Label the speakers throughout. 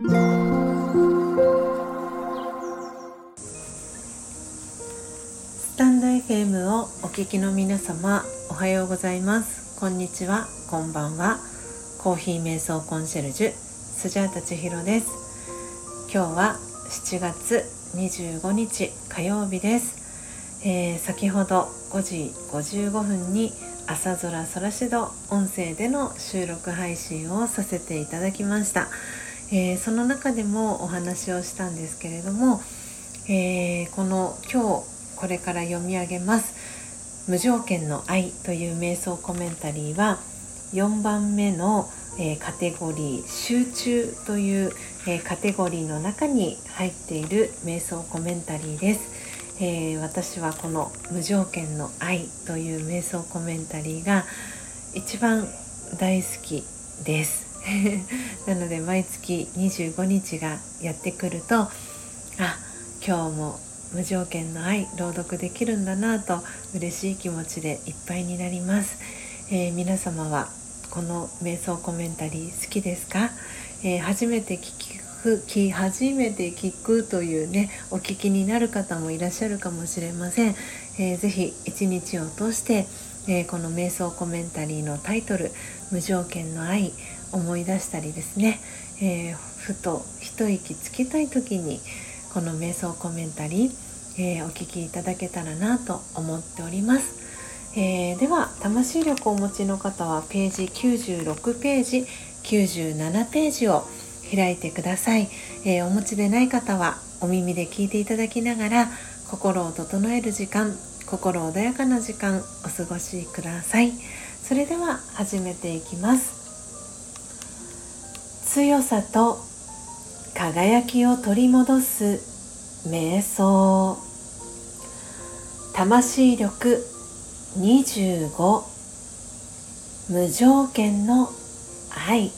Speaker 1: スタンド FM をお聞きの皆様おはようございます。こんにちは。こんばんは。コーヒー瞑想コンシェルジュスジャータ千尋です。今日は7月25日火曜日です、えー、先ほど5時55分に朝空空しど音声での収録配信をさせていただきました、えー、その中でもお話をしたんですけれども、えー、この今日これから読み上げます「無条件の愛」という瞑想コメンタリーは4番目の、えー、カテゴリー「集中」という、え、カテゴリーの中に入っている瞑想コメンタリーです。え、私はこの「無条件の愛」という瞑想コメンタリーが一番大好きです なので毎月25日がやってくるとあ今日も無条件の愛朗読できるんだなと嬉しい気持ちでいっぱいになります、えー、皆様はこの瞑想コメンタリー好きですか、えー、初めて聞くき初めて聞くというねお聞きになる方もいらっしゃるかもしれません、えー、ぜひ一日を通して、えー、この瞑想コメンタリーのタイトル「無条件の愛」思い出したりですね、えー、ふと一息つきたい時にこの瞑想コメンタリー、えー、お聞きいただけたらなと思っております。えー、では魂力をお持ちの方はページ96ページ97ページを開いてください、えー、お持ちでない方はお耳で聞いていただきながら心を整える時間心穏やかな時間お過ごしください。それでは始めていきます。強さと輝きを取り戻す瞑想。魂力25無条件の愛。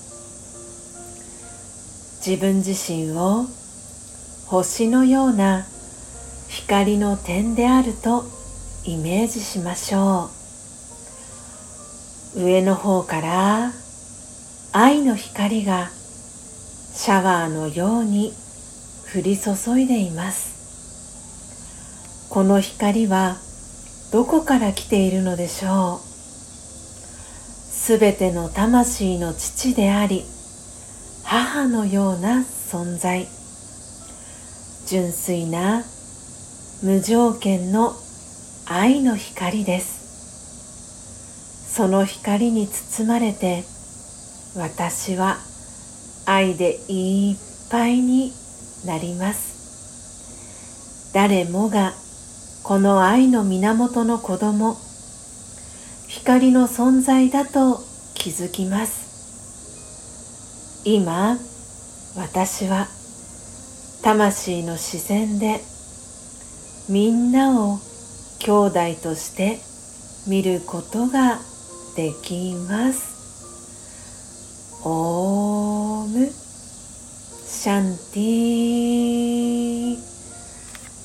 Speaker 1: 自分自身を星のような光の点であるとイメージしましょう。上の方から愛の光がシャワーのように降り注いでいます。この光はどこから来ているのでしょう。すべての魂の父であり母のような存在。純粋な無条件の愛の光です。その光に包まれて私は愛でいっぱいになります。誰もがこの愛の源の子供光の存在だと気づきます。今私は魂の視線でみんなを兄弟として見ることができます。ームシャンティ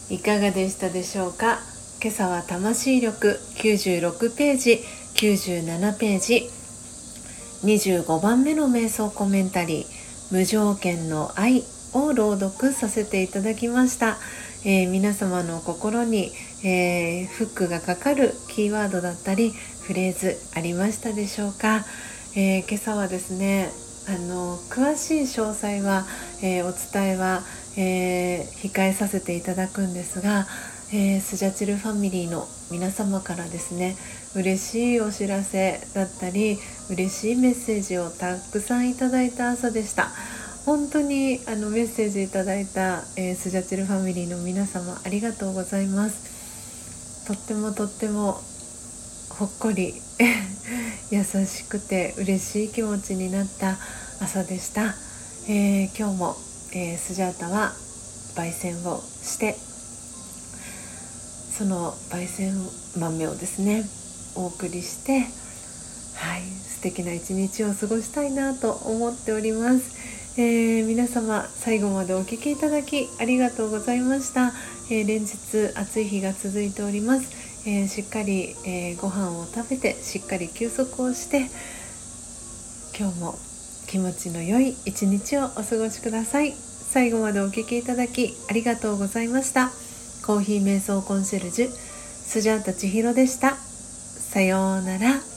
Speaker 1: いかがでしたでしょうか？今朝は魂力。96ページ。97ページ。25番目の瞑想コメンタリー「無条件の愛」を朗読させていただきました、えー、皆様の心に、えー、フックがかかるキーワードだったりフレーズありましたでしょうか、えー、今朝はですねあの詳しい詳細は、えお伝えは、え控えさせていただくんですがえー、スジャチルファミリーの皆様からですね嬉しいお知らせだったり嬉しいメッセージをたくさんいただいた朝でした。本当にあのメッセージいただいた、えー、スジャチルファミリーの皆様ありがとうございます。とってもとってもほっこり。優しくて嬉しい気持ちになった朝でした、えー、今日も、えー、スジャータは焙煎をしてその焙煎豆をですねお送りしてはい素敵な一日を過ごしたいなと思っております、えー、皆様最後までお聴きいただきありがとうございました、え、連日暑い日が続いております、えー、しっかり、えーご飯を食べてしっかり休息をして今日も、気持ちの良い一日をお過ごしください。最後までお聴きいただきありがとうございました。コーヒー瞑想コンシェルジュスジャータ千尋でした。さようなら。